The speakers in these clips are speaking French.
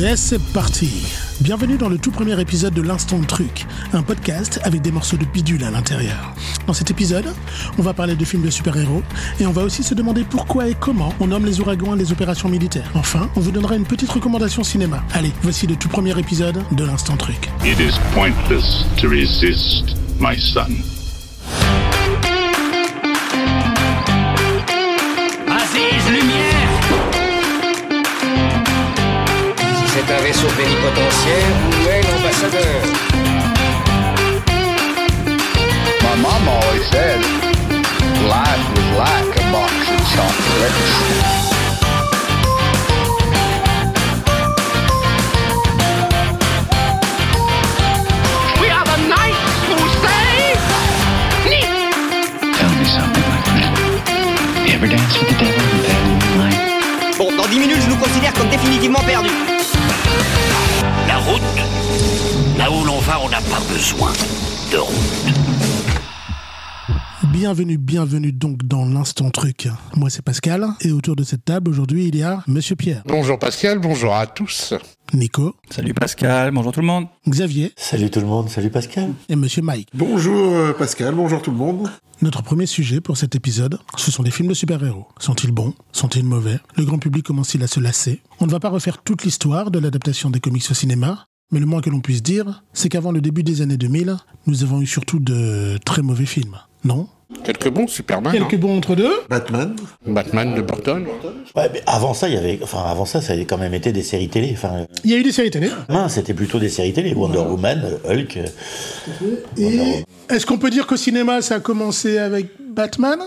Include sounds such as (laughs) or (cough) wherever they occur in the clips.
Et c'est parti Bienvenue dans le tout premier épisode de l'Instant Truc, un podcast avec des morceaux de bidule à l'intérieur. Dans cet épisode, on va parler de films de super-héros et on va aussi se demander pourquoi et comment on nomme les ouragans et les opérations militaires. Enfin, on vous donnera une petite recommandation cinéma. Allez, voici le tout premier épisode de l'Instant Truc. It is pointless to resist, my son. Si c'est un vaisseau plénipotentiaire, où est l'ambassadeur? My mom always said life was like a box of chocolates. We are the knights who say... Tell me something, my friend. You ever dance with the devil in pale moonlight? Bon, dans 10 minutes, je nous considère comme définitivement perdus. Là où l'on va, on n'a pas besoin de route. Bienvenue, bienvenue donc dans l'Instant Truc. Moi c'est Pascal et autour de cette table aujourd'hui il y a Monsieur Pierre, Bonjour Pascal, bonjour à tous. Nico, Salut Pascal, bonjour tout le monde. Xavier Salut tout le monde, salut Pascal. et Monsieur Mike. Bonjour euh, Pascal, bonjour tout le monde. Notre premier sujet pour cet épisode, ce sont les films de super-héros. Sont-ils bons? Sont-ils mauvais? Le grand public commence-t-il à se lasser? On ne va pas refaire toute l'histoire de l'adaptation des comics au cinéma, mais le moins que l'on puisse dire, c'est qu'avant le début des années 2000, nous avons eu surtout de très mauvais films. Non? Quelques bons, Superman, Quelques bons entre deux Batman, Batman de Burton. Ouais, mais avant ça, il y avait, enfin avant ça, ça avait quand même été des séries télé. Enfin, euh, Il y a eu des séries télé. non, c'était plutôt des séries télé. Wonder Woman, euh, Hulk. euh, Et est-ce qu'on peut dire qu'au cinéma, ça a commencé avec Batman?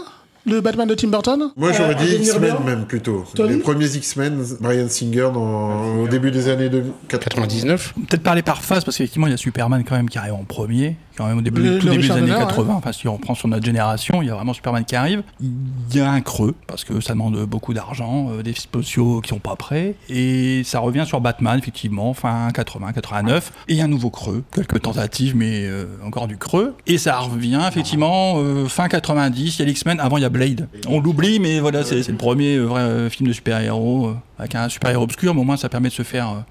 Le Batman de Tim Burton? Moi, j'aurais Euh, dit X-Men même plutôt. Tony? Les premiers X-Men, Brian Singer dans, au début des années 2000 99. Peut-être parler par phase parce qu'effectivement il y a Superman quand même qui arrive en premier, quand même au début, Le- tout le début des années Donner, 80. Enfin si on reprend sur notre génération, il y a vraiment Superman qui arrive. Il y a un creux parce que ça demande beaucoup d'argent, euh, des spéciaux qui sont pas prêts et ça revient sur Batman effectivement fin 80, 89 et il y a un nouveau creux, quelques tentatives mais euh, encore du creux et ça revient effectivement euh, fin 90. Il y a l'X-Men, avant il y a Blade. On l'oublie mais voilà c'est le premier euh, vrai film de super-héros avec un super-héros obscur, mais au moins ça permet de se faire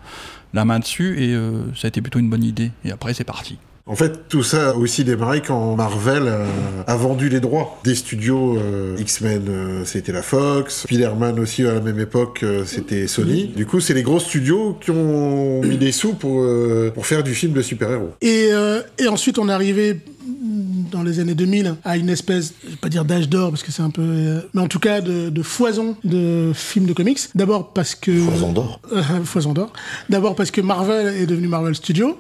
la main dessus et euh, ça a été plutôt une bonne idée. Et après, c'est parti. En fait, tout ça a aussi démarré quand Marvel euh, a vendu les droits des studios euh, X-Men, euh, c'était la Fox, Spider-Man aussi à la même époque, euh, c'était Sony. Du coup, c'est les gros studios qui ont mis des sous pour, euh, pour faire du film de super-héros. Et, euh, et ensuite, on est arrivé dans les années 2000 à une espèce, je vais pas dire d'âge d'or parce que c'est un peu, euh, mais en tout cas de, de foison de films de comics. D'abord parce que Foison d'or. Euh, (laughs) foison d'or. D'abord parce que Marvel est devenu Marvel Studios.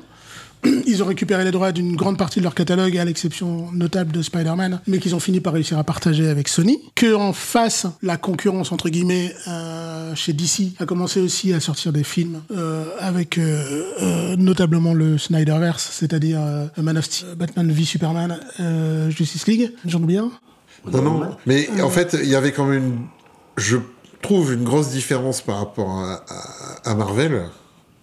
Ils ont récupéré les droits d'une grande partie de leur catalogue, à l'exception notable de Spider-Man, mais qu'ils ont fini par réussir à partager avec Sony. Que en face, la concurrence entre guillemets euh, chez DC a commencé aussi à sortir des films euh, avec euh, euh, notablement le Snyderverse, c'est-à-dire euh, Man of Steel, Batman v Superman, euh, Justice League. J'en oublie un Non, non. Mais en fait, il y avait quand même, une, je trouve, une grosse différence par rapport à, à- à Marvel,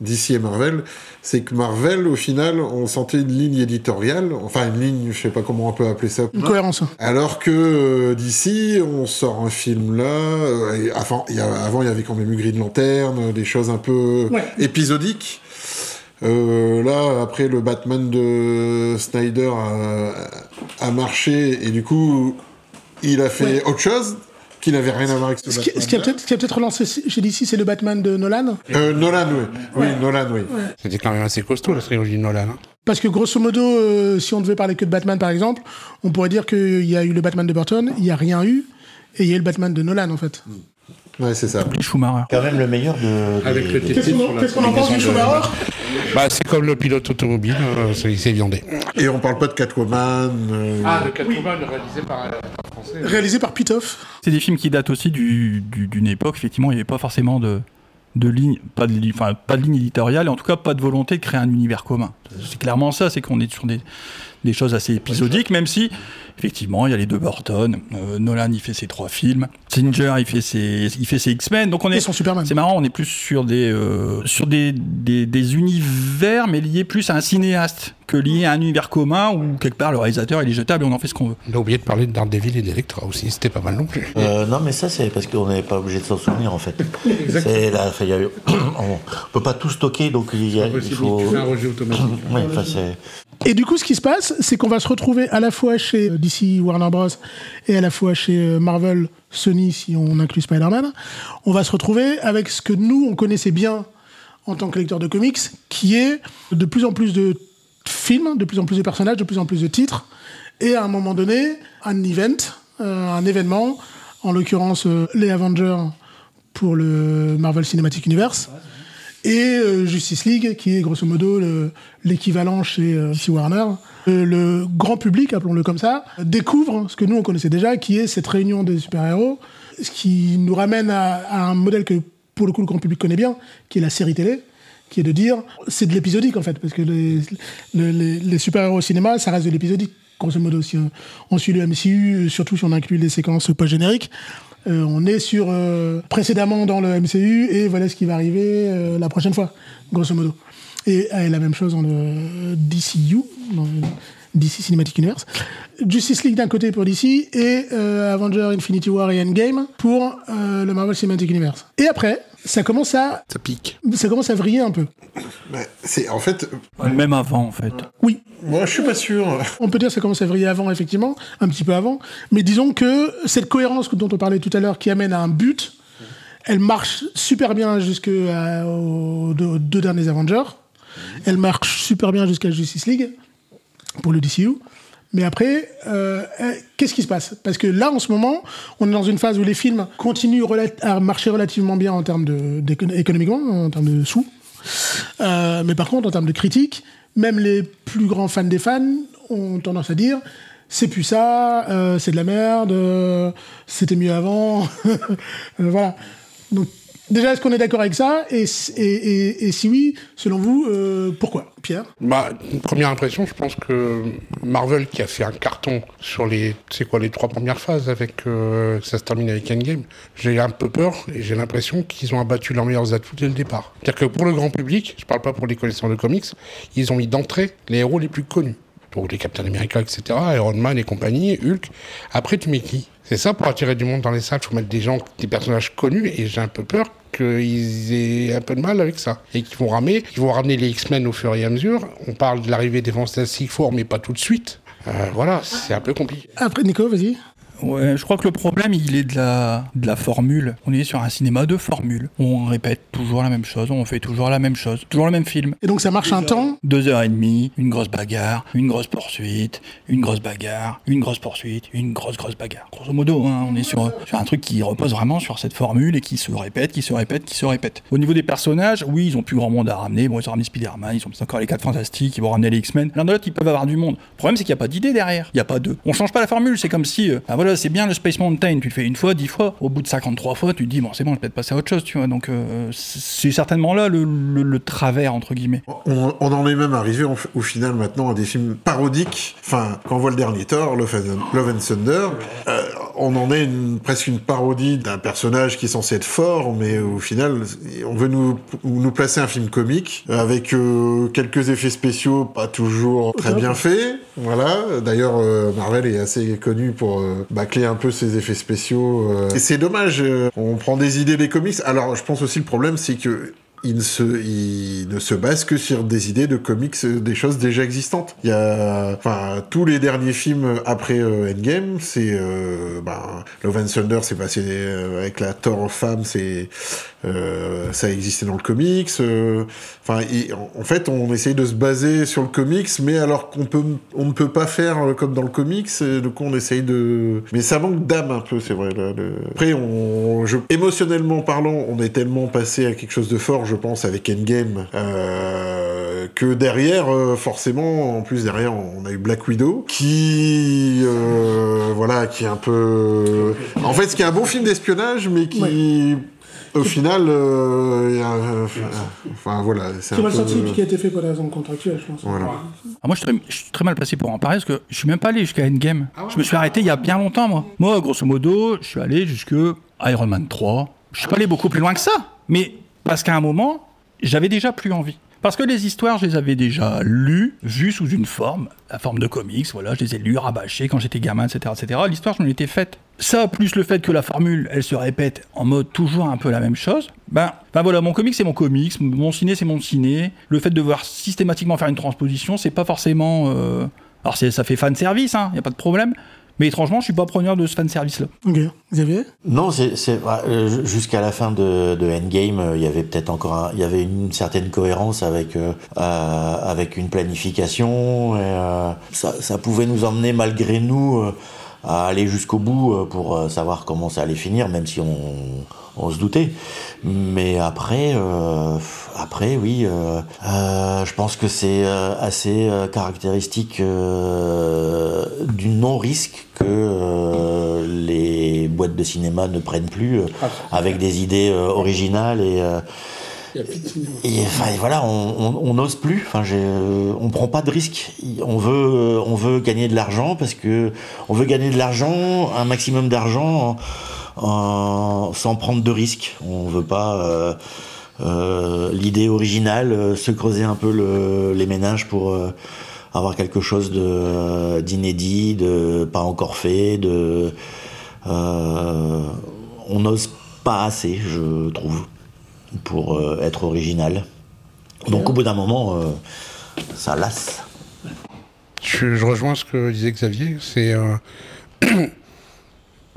DC et Marvel, c'est que Marvel, au final, on sentait une ligne éditoriale, enfin une ligne, je sais pas comment on peut appeler ça. Une cohérence. Alors que euh, d'ici, on sort un film là. euh, avant, il y a, avant, il y avait quand même eu Green Lantern, des choses un peu Ouais. épisodiques. Euh, là, après le Batman de Snyder a, a marché et du coup, il a fait Ouais. autre chose qui n'avait rien à voir avec ce, Ce qui, ce qui a Batman. peut-être ce qui a peut-être relancé chez DC, c'est le Batman de Nolan. Euh, Nolan, oui. Oui, Nolan, oui. C'était quand même assez costaud la trilogie de Nolan. hein. Parce que grosso modo, euh, si on devait parler que de Batman par exemple, on pourrait dire qu'il y a eu le Batman de Burton, il n'y a rien eu, et il y a eu le Batman de Nolan en fait. Ouais, c'est ça. Les Schumacher. Quand même le meilleur de. Avec le Qu'est-ce qu'on en pense du Schumacher? Bah, c'est comme le pilote automobile, euh, c'est c'est viandé. Et on parle pas de Catwoman. euh, Ah, le Catwoman réalisé par français. Réalisé par Pitoff. C'est des films qui datent aussi du- du- d'une époque, effectivement, il n'y avait pas forcément de, de ligne, pas de, enfin, pas de ligne éditoriale, et en tout cas pas de volonté de créer un univers commun. C'est clairement ça, c'est qu'on est sur des, des choses assez épisodiques, même si effectivement il y a les deux Burton, euh, Nolan il fait ses trois films, Singer il fait ses, il fait ses X-Men, donc on est, c'est marrant, on est plus sur des, euh, sur des, des, des univers, mais liés plus à un cinéaste que liés à un univers commun où quelque part le réalisateur il est jetable et on en fait ce qu'on veut. On a oublié de parler de Daredevil et d'Electra aussi, c'était pas mal non plus. Euh, non, mais ça, c'est parce qu'on n'est pas obligé de s'en souvenir, en fait. (laughs) C'est là, il y a (clears throat) on peut pas tout stocker, donc il, y a- il faut. Tu fais un rejet automatique. Et du coup, ce qui se passe, c'est qu'on va se retrouver à la fois chez DC Warner Bros. et à la fois chez euh, Marvel, Sony, si on inclut Spider-Man. On va se retrouver avec ce que nous, on connaissait bien en tant que lecteur de comics, qui est de plus en plus de films, de plus en plus de personnages, de plus en plus de titres, et à un moment donné, un event, euh, un événement, en l'occurrence euh, les Avengers pour le Marvel Cinematic Universe, et euh, Justice League, qui est grosso modo le- l'équivalent chez euh, DC Warner. Euh, le grand public, appelons-le comme ça, découvre ce que nous on connaissait déjà, qui est cette réunion des super-héros, ce qui nous ramène à, à un modèle que pour le coup le grand public connaît bien, qui est la série télé, qui est de dire c'est de l'épisodique en fait, parce que les, le- les, les super-héros au cinéma, ça reste de l'épisodique. Grosso modo, si on, on suit le MCU, surtout si on inclut les séquences post-génériques, euh, on est sur euh, précédemment dans le MCU et voilà ce qui va arriver euh, la prochaine fois, grosso modo. Et, et la même chose dans le DCU, dans le DC Cinematic Universe. Justice League d'un côté pour DC et euh, Avenger Infinity War et Endgame pour le Marvel Cinematic Universe. Et après, ça commence à Ça pique. ça commence à vriller un peu. Mais c'est en fait, Même avant en fait. Oui, moi je suis pas sûr. (laughs) On peut dire que ça commence à vriller avant, effectivement, un petit peu avant. Mais disons que cette cohérence dont on parlait tout à l'heure, qui amène à un but, elle marche super bien jusqu'aux deux, aux deux derniers Avengers. Elle marche super bien jusqu'à Justice League, pour le DCU. Mais après, euh, euh, qu'est-ce qui se passe? Parce que là, en ce moment, on est dans une phase où les films continuent à marcher relativement bien en termes de, économiquement, en termes de sous. Euh, mais par contre, en termes de critique, même les plus grands fans des fans ont tendance à dire c'est plus ça, euh, c'est de la merde, c'était mieux avant. (laughs) Voilà. Déjà, est-ce qu'on est d'accord avec ça et, si oui, selon vous, euh, pourquoi Pierre? Bah, première impression, je pense que Marvel, qui a fait un carton sur les, quoi, les trois premières phases, avec euh, ça se termine avec Endgame, j'ai un peu peur et j'ai l'impression qu'ils ont abattu leurs meilleurs atouts dès le départ. C'est-à-dire que pour le grand public, je parle pas pour les connaisseurs de comics, ils ont mis d'entrée les héros les plus connus. Donc les Captain America, etc., Iron Man et compagnie, Hulk. Après, tu mets qui? C'est ça, pour attirer du monde dans les salles, faut mettre des gens, des personnages connus, et j'ai un peu peur qu'ils aient un peu de mal avec ça. Et qu'ils vont ramer, qu'ils vont ramener les X-Men au fur et à mesure. On parle de l'arrivée des Fantastic Four, mais pas tout de suite. Euh, voilà, c'est un peu compliqué. Après, Nico, vas-y. Ouais, je crois que le problème, il est de la, de la formule. On est sur un cinéma de formule. On répète toujours la même chose, on fait toujours la même chose, toujours le même film. Et donc, ça marche un temps. Deux heures et demie, une grosse bagarre, une grosse poursuite, une grosse bagarre, une grosse poursuite, une grosse grosse bagarre. Grosso modo, hein, on est sur, sur un truc qui repose vraiment sur cette formule et qui se répète, qui se répète, qui se répète. Au niveau des personnages, oui, ils ont plus grand monde à ramener. Bon, ils ont ramené Spider-Man, ils ont encore les 4 fantastiques, ils vont ramener les X-Men. L'un de l'autre, ils peuvent avoir du monde. Le problème, c'est qu'il n'y a pas d'idée derrière. Il n'y a pas de. On change pas la formule, c'est comme si, euh, ah, voilà, c'est bien le Space Mountain, tu le fais une fois, dix fois. Au bout de 53 fois, tu te dis, bon, c'est bon, je vais peut-être passer à autre chose, tu vois. Donc, euh, c'est certainement là le, le- le travers, entre guillemets. On, on en est même arrivé en- au final maintenant à des films parodiques. Enfin, quand on voit le dernier Thor, Love and, Thunder, euh, on en est une- presque une parodie d'un personnage qui est censé être fort, mais au final, on veut nous, nous placer un film comique avec euh, quelques effets spéciaux pas toujours très bien faits. Voilà. D'ailleurs, Marvel est assez connu pour bâcler un peu ses effets spéciaux. euh. Et c'est dommage. euh, on prend des idées des comics. Alors, je pense aussi le problème, c'est que il ne, se, il base que sur des idées de comics, euh, des choses déjà existantes. Il y a, enfin, tous les derniers films après euh, Endgame, c'est, euh, ben, Love and Thunder, c'est passé euh, avec la Thor femme, c'est, ça existait dans le comics. en- fait, on essaye de se baser sur le comics, mais alors qu'on peut, on ne peut pas faire comme dans le comics, du coup, on essaye de, mais ça manque d'âme un peu, c'est vrai. Là, Après, émotionnellement parlant, on est tellement passé à quelque chose de fort, je pense, avec Endgame, euh, que derrière, euh, forcément, en plus derrière, on a eu Black Widow, qui, euh, voilà, qui est un peu, en fait, ce qui est un bon film d'espionnage, mais qui au final, euh, il y a, euh, enfin voilà, c'est va peu- qui a été fait pour des raisons contractuelles, je pense. Voilà. Ah, moi, je suis, très, je suis très mal placé pour en parler parce que je suis même pas allé jusqu'à Endgame. je me suis arrêté il y a bien longtemps, moi. Moi, grosso modo, je suis allé jusque Iron Man 3. Je suis pas allé beaucoup plus loin que ça. Mais parce qu'à un moment, j'avais déjà plus envie. Parce que les histoires, je les avais déjà lues, vues sous une forme, la forme de comics, voilà, je les ai lues, rabâchées quand j'étais gamin, etc., etc. L'histoire, je me l'étais faite. Ça, plus le fait que la formule, elle se répète en mode toujours un peu la même chose, ben, ben voilà, mon comic, c'est mon comics, mon ciné, c'est mon ciné. Le fait de devoir systématiquement faire une transposition, c'est pas forcément... euh, Alors, ça fait fan service, hein, y a pas de problème. Mais étrangement, je suis pas preneur de ce fan service-là. Ok. Xavier? Non, c'est c'est- bah, euh, jusqu'à la fin de, de Endgame, euh, il y avait peut-être encore, un- il y avait une certaine cohérence avec euh, euh, avec une planification. Et, euh, ça, ça pouvait nous emmener malgré nous euh, à aller jusqu'au bout euh, pour euh, savoir comment ça allait finir, même si on on se doutait. Mais après, euh, après, oui, euh, euh, je pense que c'est euh, assez caractéristique euh, du non-risque que euh, les boîtes de cinéma ne prennent plus, euh, avec des idées euh, originales et. Et enfin, voilà, on n'ose plus. Enfin, euh, on prend pas de risques. On veut, on veut gagner de l'argent parce que on veut gagner de l'argent, un maximum d'argent, en- en- sans prendre de risques. On veut pas euh, euh, l'idée originale, se creuser un peu le- les ménages pour avoir quelque chose d'inédit, de pas encore fait, de on n'ose pas assez, je trouve, pour euh, être original. Donc au bout d'un moment, euh, ça lasse. Je, rejoins ce que disait Xavier. C'est euh, (clears throat)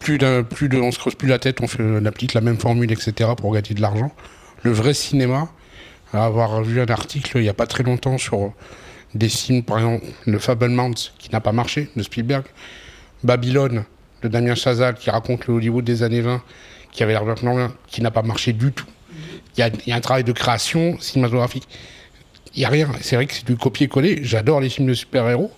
plus plus de, on se creuse plus la tête, on fait, applique la même formule, etc. pour gagner de l'argent. Le vrai cinéma, avoir vu un article il n'y a pas très longtemps sur des films, par exemple le Fablemans qui n'a pas marché de Spielberg, Babylone de Damien Chazal qui raconte le Hollywood des années 20 qui avait l'air qui n'a pas marché du tout. Il y a, il y a un travail de création cinématographique. Il n'y a rien. C'est vrai que c'est du copier-coller. J'adore les films de super-héros,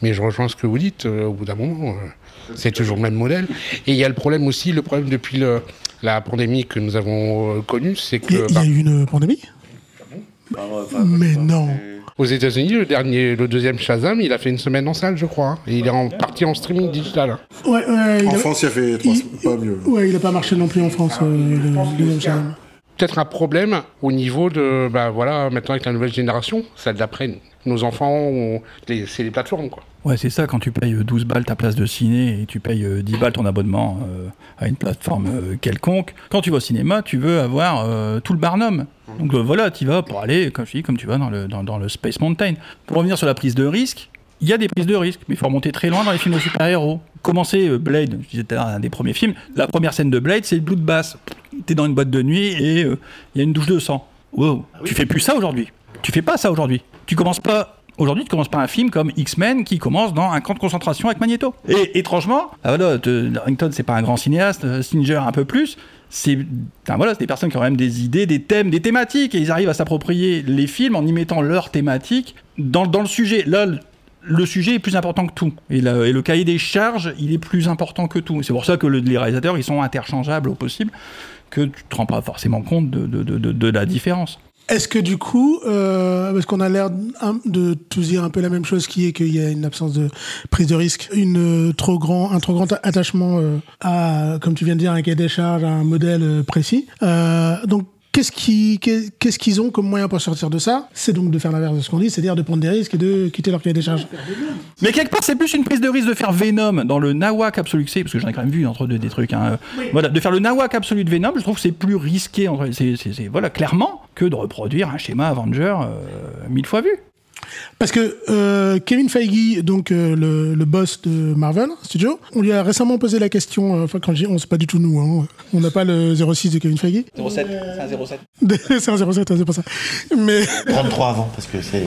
mais je rejoins ce que vous dites. euh, au bout d'un moment, euh, c'est toujours le même modèle. Et il y a le problème aussi, le problème depuis le- la pandémie que nous avons euh, connue, c'est Il y, a- que il y bah, a eu une pandémie? Mais non. aux États-Unis, le dernier, le deuxième Shazam, il a fait une semaine en salle, je crois. hein. Et il est en partie en streaming digital. hein. Ouais, ouais, il En a- France, il a fait trois, il- pas mieux. Ouais, il a pas marché non plus en France, euh, le deuxième Shazam. Peut-être un problème au niveau de, bah voilà, maintenant avec la nouvelle génération, celle d'après, nos enfants, c'est les plateformes, quoi. Ouais, c'est ça, quand tu payes 12 balles ta place de ciné et tu payes euh, 10 balles ton abonnement euh, à une plateforme euh, quelconque, quand tu vas au cinéma, tu veux avoir euh, tout le barnum. Donc euh, voilà, tu vas pour aller, comme je dis, comme tu vas dans le, dans, dans le Space Mountain. Pour revenir sur la prise de risque, il y a des prises de risque, mais il faut remonter très loin dans les films de super-héros. Commencer euh, Blade, je disais tout à l'heure, un des premiers films, la première scène de Blade, c'est le blue de basse. T'es dans une boîte de nuit et euh, il y a une douche de sang. Wow, tu fais plus ça aujourd'hui. Tu fais pas ça aujourd'hui. Tu commences pas Aujourd'hui, tu commences pas un film comme X-Men qui commence dans un camp de concentration avec Magneto. Et étrangement, ah voilà, Harrington, c'est pas un grand cinéaste, euh, Singer un peu plus. C'est enfin, voilà, des personnes qui ont même des idées, des thèmes, des thématiques, et ils arrivent à s'approprier les films en y mettant leurs thématiques dans, dans le sujet. Là, le- le sujet est plus important que tout. Et, la- et le cahier des charges, il est plus important que tout. C'est pour ça que le- les réalisateurs, ils sont interchangeables au possible, que tu te rends pas forcément compte de, de- de- de- la différence. Est-ce que du coup, euh, parce qu'on a l'air de tous dire un peu la même chose, qui est qu'il y a une absence de prise de risque, une euh, trop grand, un trop grand attachement euh, à, comme tu viens de dire, un cahier des charges, à un modèle euh, précis. Donc Qu'est-ce qui- qu'est- qu'est-ce qu'ils ont comme moyen pour sortir de ça C'est donc de faire l'inverse de ce qu'on dit, c'est-à-dire de prendre des risques et de quitter leur cahier des charges. Mais quelque part, c'est plus une prise de risque de faire Venom dans le Nawak Absolute C, parce que j'en ai quand même vu entre deux des trucs. hein. Voilà, de faire le Nawak Absolute Venom, je trouve que c'est plus risqué, entre- c'est, c'est- c'est- voilà, clairement, que de reproduire un schéma Avenger euh, mille fois vu. Parce que euh, Kevin Feige, donc euh, le, le boss de Marvel Studio, on lui a récemment posé la question, euh, enfin quand je dis on, c'est pas du tout nous, hein, on n'a pas le 06 de Kevin Feige. 07, c'est un 07. (laughs) c'est un 07, hein, c'est pas ça. Mais (laughs) 33 avant, parce que c'est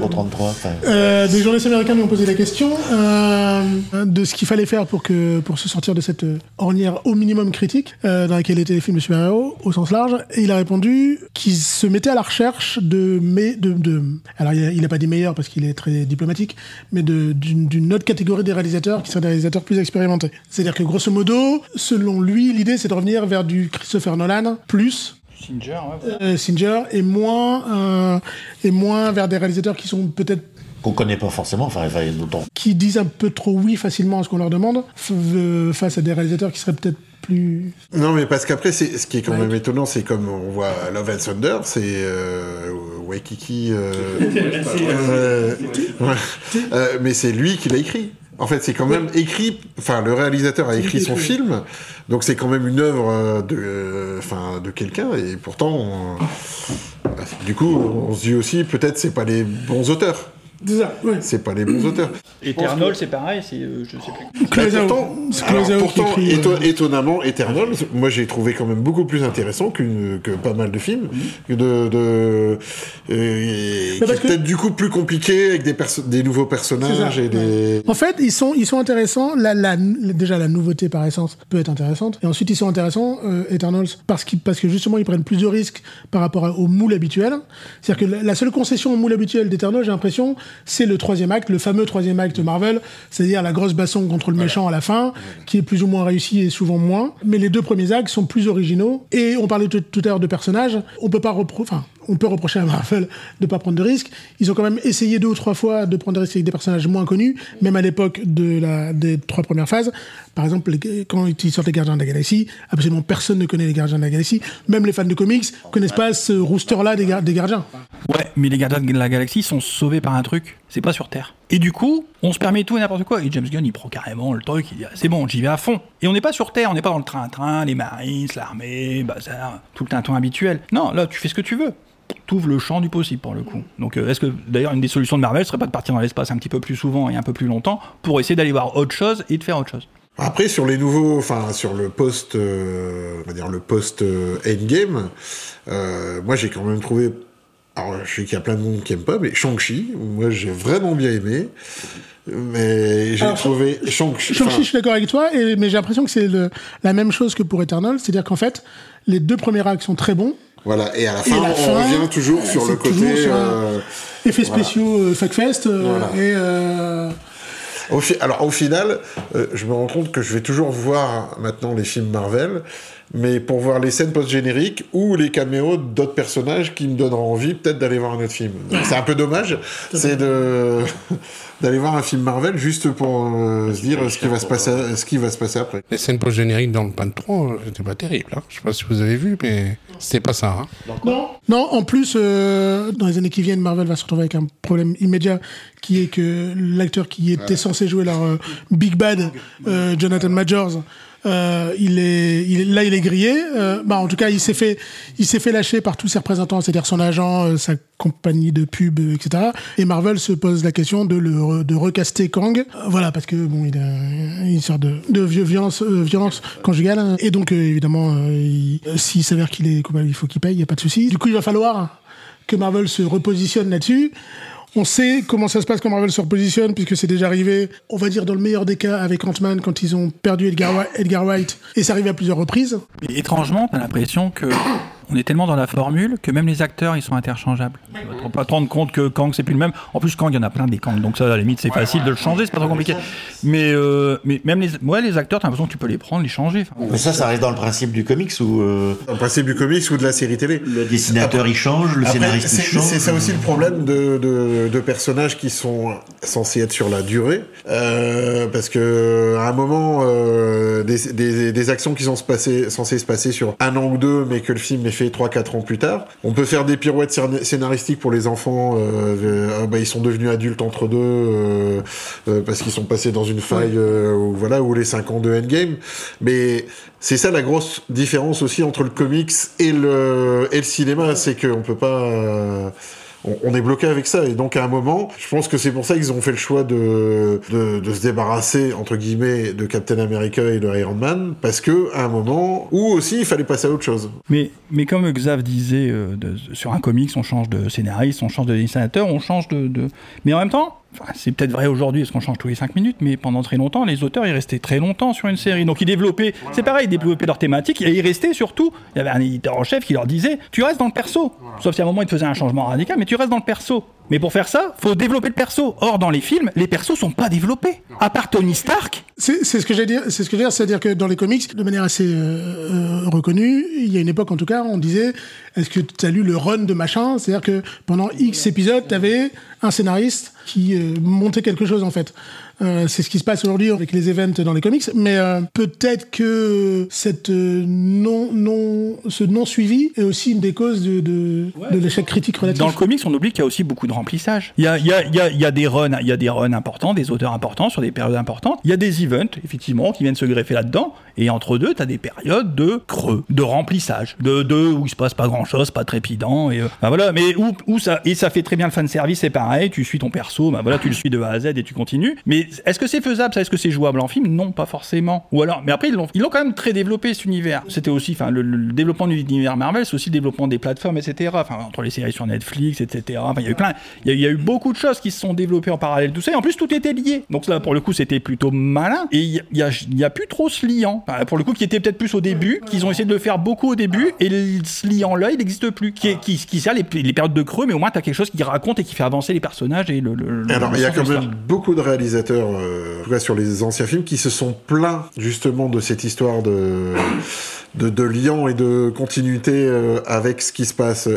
033. enfin, Euh, des journalistes américains lui ont posé la question euh, de ce qu'il fallait faire pour, que, pour se sortir de cette ornière au minimum critique euh, dans laquelle étaient les films de super-héros au sens large. Et il a répondu qu'il se mettait à la recherche de... Mais, de, de alors il y, a, il n'a pas dit meilleur parce qu'il est très diplomatique, mais de- d'une d'une autre catégorie des réalisateurs qui seraient des réalisateurs plus expérimentés. C'est-à-dire que grosso modo, selon lui, l'idée c'est de revenir vers du Christopher Nolan plus Singer, ouais. euh, Singer et moins euh, et moins vers des réalisateurs qui sont peut-être Qu'on connaît pas forcément, enfin, enfin, d'autant. qui disent un peu trop oui facilement à ce qu'on leur demande f- euh, face à des réalisateurs qui seraient peut-être plus Non, mais parce qu'après, c'est ce qui est quand même étonnant, c'est comme on voit Love and Thunder, c'est euh, Waikiki. euh, (laughs) euh, mais c'est lui qui l'a écrit. En fait, c'est quand même écrit. Enfin, le réalisateur a écrit son film, donc c'est quand même une œuvre euh, de, euh, enfin, de quelqu'un. Et pourtant, on- du coup, on se dit aussi, peut-être, c'est pas les bons auteurs. C'est ça, ouais. C'est pas les bons auteurs. (clears throat) Eternal, c'est pareil, c'est, euh, je sais plus. Pourtant, C'est alors, Closeout qui pourtant, écrit, éto- euh, étonnamment, Eternal, moi j'ai trouvé quand même beaucoup plus intéressant qu'une, que pas mal de films, que de, de euh, qui parce est que- peut-être du coup plus compliqué avec des, perso- des nouveaux personnages et des. En fait, ils sont, ils sont intéressants. La, la- déjà, la nouveauté par essence peut être intéressante. Et ensuite, ils sont intéressants, euh, Eternals, parce, qu'ils- parce que justement, ils prennent plus de risques par rapport au moule habituel. C'est-à-dire que la, la seule concession au moule habituel d'Eternals, j'ai l'impression, c'est le troisième acte, le fameux troisième acte Marvel, c'est-à-dire la grosse baston contre le méchant à la fin, qui est plus ou moins réussi et souvent moins. Mais les deux premiers actes sont plus originaux. Et on parlait tout, à l'heure de personnages. On peut pas repro- enfin, on peut reprocher à Marvel de pas prendre de risques. Ils ont quand même essayé deux ou trois fois de prendre des risques avec des personnages moins connus, même à l'époque de la, des trois premières phases. Par exemple, quand ils sortent les Gardiens de la Galaxie, absolument personne ne connaît les Gardiens de la Galaxie. Même les fans de comics connaissent pas ce rooster-là des, des Gardiens. Ouais, mais les gardiens de la galaxie sont sauvés par un truc, c'est pas sur Terre. Et du coup, on se permet tout et n'importe quoi. Et James Gunn, il prend carrément le truc, il dit ah, c'est bon, j'y vais à fond. Et on n'est pas sur Terre, on n'est pas dans le train-train, les marines, l'armée, bazar, tout le tintouin habituel. Non, là, tu fais ce que tu veux. T'ouvres le champ du possible pour le coup. Donc, euh, est-ce que d'ailleurs, une des solutions de Marvel serait pas de partir dans l'espace un petit peu plus souvent et un peu plus longtemps pour essayer d'aller voir autre chose et de faire autre chose? Après, sur les nouveaux, enfin, sur le post, euh, on va dire le post euh, Endgame, euh, moi j'ai quand même trouvé. Alors, je sais qu'il y a plein de monde qui aime pas, mais Shang-Chi, moi j'ai vraiment bien aimé. Mais j'ai trouvé Shang-Chi. Je suis d'accord avec toi, et, mais j'ai l'impression que c'est la même chose que pour Eternal, c'est-à-dire qu'en fait, les deux premiers actes sont très bons. Voilà, et à la fin, la on fin, revient toujours euh, sur le côté. sur euh, Effets Voilà. spéciaux, euh, fuckfest, euh, Voilà. et euh, Au fi- Alors au final, euh, je me rends compte que je vais toujours voir maintenant les films Marvel, mais pour voir les scènes post-génériques ou les caméos d'autres personnages qui me donneront envie peut-être d'aller voir un autre film. C'est un peu dommage, c'est de (laughs) d'aller voir un film Marvel juste pour euh, se dire ce qui va se passer, ce qui va se passer après. Les scènes post-génériques dans le Pan 3, euh, c'était pas terrible. Hein. Je sais pas si vous avez vu, mais c'était pas ça. Hein. Non. Non, en plus, euh, dans les années qui viennent, Marvel va se retrouver avec un problème immédiat qui est que l'acteur qui était censé jouer leur euh, Big Bad, euh, Jonathan Majors, euh, il est, il là, il est grillé. Euh, bah, en tout cas, il s'est fait, il s'est fait lâcher par tous ses représentants, c'est-à-dire son agent, euh, sa compagnie de pub, euh, etc. Et Marvel se pose la question de le de recaster Kang. Euh, voilà, parce que bon, il a une sorte de, de violence, euh, violence conjugale. Et donc, évidemment, il- s'il s'avère qu'il est coupable, il faut qu'il paye, il y a pas de souci. Du coup, il va falloir que Marvel se repositionne là-dessus. On sait comment ça se passe quand Marvel se repositionne, puisque c'est déjà arrivé, on va dire dans le meilleur des cas, avec Ant-Man, quand ils ont perdu Edgar, Wright, et c'est arrivé à plusieurs reprises. Et étrangement, t'as l'impression que on est tellement dans la formule que même les acteurs ils sont interchangeables. Tu vas pas te rendre compte que Kang c'est plus le même. En plus Kang il y en a plein des Kang, donc ça à la limite c'est facile de le changer, c'est pas trop compliqué. Mais euh, mais même les ouais les acteurs t'as l'impression que tu peux les prendre, les changer. Enfin, Mais ça, ça reste dans le principe du comics où euh, Dans le principe du comics ou de la série télé. le dessinateur il change, le Après, scénariste il c'est change. c'est ça aussi le problème de, de, de personnages qui sont censés être sur la durée, euh, parce que à un moment, euh, des, des, des actions qui sont se passer, censées se passer sur un an ou deux, mais que le film est fait 3-4 ans plus tard, on peut faire des pirouettes scén- scénaristiques pour les enfants, euh, euh, ah bah, ils sont devenus adultes entre deux, euh, parce qu'ils sont passés dans une faille, ou, voilà, ou les 5 ans de Endgame, mais c'est ça la grosse différence aussi entre le comics et le, et le cinéma, c'est qu'on peut pas... on, est bloqué avec ça. Et donc, à un moment, je pense que c'est pour ça qu'ils ont fait le choix de, de, se débarrasser, entre guillemets, de Captain America et de Iron Man, parce que, à un moment, où aussi, il fallait passer à autre chose. Mais, mais comme Xav disait, euh, sur un comics, on change de scénariste, on change de dessinateur, on change de- Mais en même temps, enfin, c'est peut-être vrai aujourd'hui, parce qu'on change tous les 5 minutes, mais pendant très longtemps, les auteurs, ils restaient très longtemps sur une série. Donc ils développaient, c'est pareil, ils développaient leur thématique, et ils restaient surtout. Il y avait un éditeur en chef qui leur disait Tu restes dans le perso. Sauf si à un moment, ils te faisaient un changement radical, mais tu restes dans le perso. Mais pour faire ça, faut développer le perso. Or, dans les films, les persos sont pas développés. À part Tony Stark, C'est ce que j'ai dire, c'est ce que j'ai dire, c'est-à-dire que dans les comics, de manière assez euh, euh, reconnue, il y a une époque en tout cas, on disait, est-ce que tu as lu le run de machin? C'est-à-dire que pendant X épisodes, tu avais un scénariste qui euh, montait quelque chose en fait. Euh, c'est ce qui se passe aujourd'hui avec les events dans les comics, mais euh, peut-être que cette euh, non non ce non suivi est aussi une des causes de de, de l'échec critique relatif. Dans le comics, on oublie qu'il y a aussi beaucoup de remplissage. Il y a, il y a, il y a, il y a des runs, il y a des runs importants, des auteurs importants sur des périodes importantes. Il y a des events, effectivement, qui viennent se greffer là-dedans. Et entre deux, tu as des périodes de creux, de remplissage, de, de où il se passe pas grand-chose, pas trépidant. Et euh, ben voilà, mais où, où ça et ça fait très bien le fan service, c'est pareil. Tu suis ton perso, ben voilà, tu le suis de A à Z et tu continues. Mais est-ce que c'est faisable ça? Est-ce que c'est jouable en film? Non, pas forcément. Ou alors, mais après ils l'ont, ils l'ont quand même très développé cet univers. C'était aussi, enfin, le, le développement de l'univers Marvel, c'est aussi le développement des plateformes, etc. Enfin, entre les séries sur Netflix, etc. Enfin, il y a eu plein, il y a, il y a eu beaucoup de choses qui se sont développées en parallèle, tout ça. Et en plus, tout était lié. Donc là, pour le coup, c'était plutôt malin. Et il y a, y a, il y a plus trop ce liant. Enfin, pour le coup, qui était peut-être plus au début, qu'ils ont essayé de le faire beaucoup au début, et ce liant-là, il n'existe plus. Qui, est- qui, qui sert les, les périodes de creux, mais au moins, t'as quelque chose qui raconte et qui fait avancer les personnages et le. le- le- Alors, il y a de quand même beaucoup de réalisateurs, euh, sur les anciens films, qui se sont plaints justement de cette histoire de, de, de lien et de continuité euh, avec ce qui se passe.